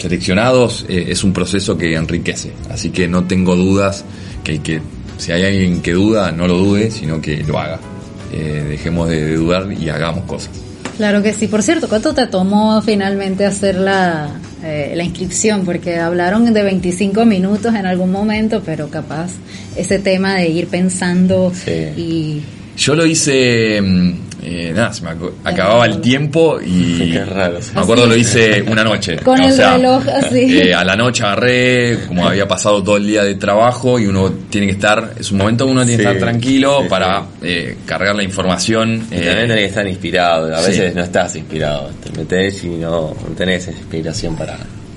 seleccionados eh, es un proceso que enriquece. Así que no tengo dudas que, que si hay alguien que duda, no lo dude, sino que lo haga. Eh, dejemos de dudar y hagamos cosas. Claro que sí. Por cierto, ¿cuánto te tomó finalmente hacer la, eh, la inscripción? Porque hablaron de 25 minutos en algún momento, pero capaz ese tema de ir pensando Sí. y... Yo lo hice, mm, eh, nada, se me ac- acababa el tiempo y <laughs> Qué raro, sí. me acuerdo lo hice <laughs> una noche. Con el reloj así. eh, a la noche agarré, como había pasado todo el día de trabajo y uno tiene que estar, es un momento que uno tiene que estar tranquilo sí, para eh, cargar la información. Y eh, también tenés que estar inspirado. A sí. veces no estás inspirado. Te metes y no, no tenés inspiración para,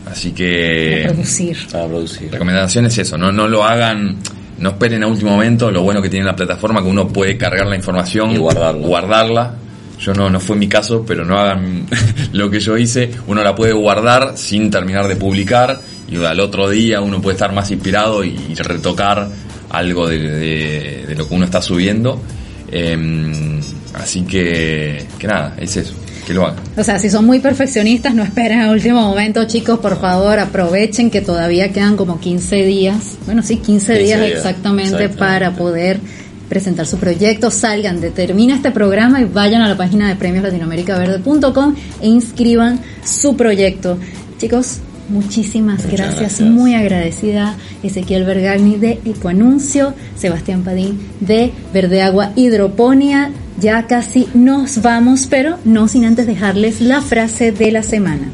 así que producir. para producir. recomendación es eso, no, no lo hagan, no esperen a último momento, lo bueno que tiene la plataforma que uno puede cargar la información Y guardarla. guardarla. Yo no, no fue mi caso, pero no hagan <laughs> lo que yo hice. Uno la puede guardar sin terminar de publicar y al otro día uno puede estar más inspirado y, retocar algo de, de- de lo que uno está subiendo. Em, así que, que nada, es eso, que lo hagan. O sea, si son muy perfeccionistas, no esperen al último momento, chicos, por favor, aprovechen que todavía quedan como 15 días, bueno, sí, 15, 15 días, días, exactamente, exactamente. para poder presentar su proyecto, salgan, determina este programa y vayan a la página de premioslatinoamericaverde.com e inscriban su proyecto. Chicos, muchísimas gracias. gracias. muy agradecida Ezequiel Bergagni de Ecoanuncio, Sebastián Padín de Verde Agua Hidroponía. Ya casi nos vamos, pero no sin antes dejarles la frase de la semana.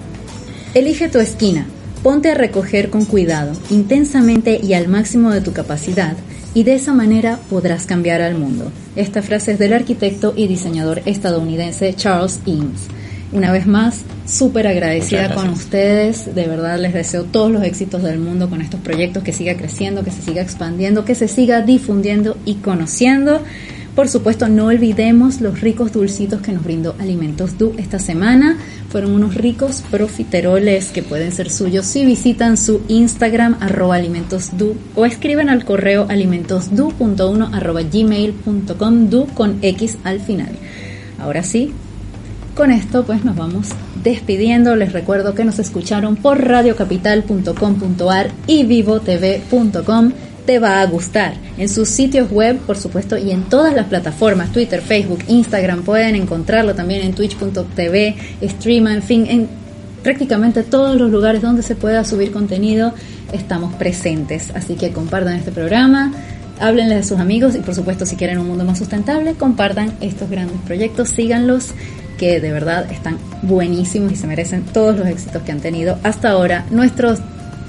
Elige tu esquina, ponte a recoger con cuidado, intensamente y al máximo de tu capacidad, y de esa manera podrás cambiar al mundo. Esta frase es del arquitecto y diseñador estadounidense Charles Eames. Una vez más, súper agradecida con ustedes, de verdad les deseo todos los éxitos del mundo con estos proyectos, que siga creciendo, que se siga expandiendo, que se siga difundiendo y conociendo. Por supuesto, no olvidemos los ricos dulcitos que nos brindó Alimentos Du esta semana. Fueron unos ricos profiteroles que pueden ser suyos si visitan su Instagram arroba alimentosdu o escriben al correo alimentosdu.1 arroba gmail.com du con X al final. Ahora sí, con esto pues nos vamos despidiendo. Les recuerdo que nos escucharon por radiocapital.com.ar y vivotv.com. Te va a gustar. En sus sitios web, por supuesto, y en todas las plataformas, Twitter, Facebook, Instagram, pueden encontrarlo también en twitch.tv, streama, en fin, en prácticamente todos los lugares donde se pueda subir contenido, estamos presentes. Así que compartan este programa, háblenle a sus amigos y por supuesto si quieren un mundo más sustentable, compartan estos grandes proyectos, síganlos que de verdad están buenísimos y se merecen todos los éxitos que han tenido hasta ahora. Nuestros,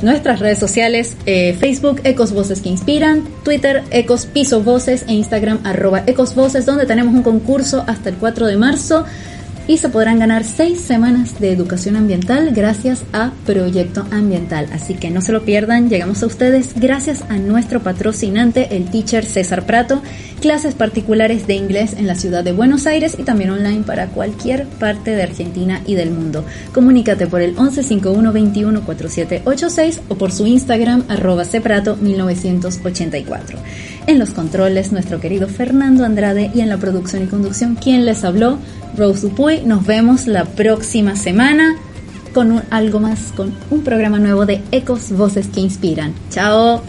nuestras redes sociales, eh, Facebook, Ecos Voces que Inspiran, Twitter, Ecos Piso Voces e Instagram, arroba Ecos Voces, donde tenemos un concurso hasta el 4 de marzo y se podrán ganar seis semanas de educación ambiental gracias a Proyecto Ambiental. Así que no se lo pierdan, llegamos a ustedes gracias a nuestro patrocinante, el teacher César Prato, clases particulares de inglés en la ciudad de Buenos Aires y también online para cualquier parte de Argentina y del mundo. Comunícate por el 1151 21 4786 o por su Instagram arroba ceprato 1984. En los controles, nuestro querido Fernando Andrade y en la producción y conducción, quien les habló, Rose Dupuy. Nos vemos la próxima semana con un- algo más, con un programa nuevo de Ecos Voces que Inspiran. Chao.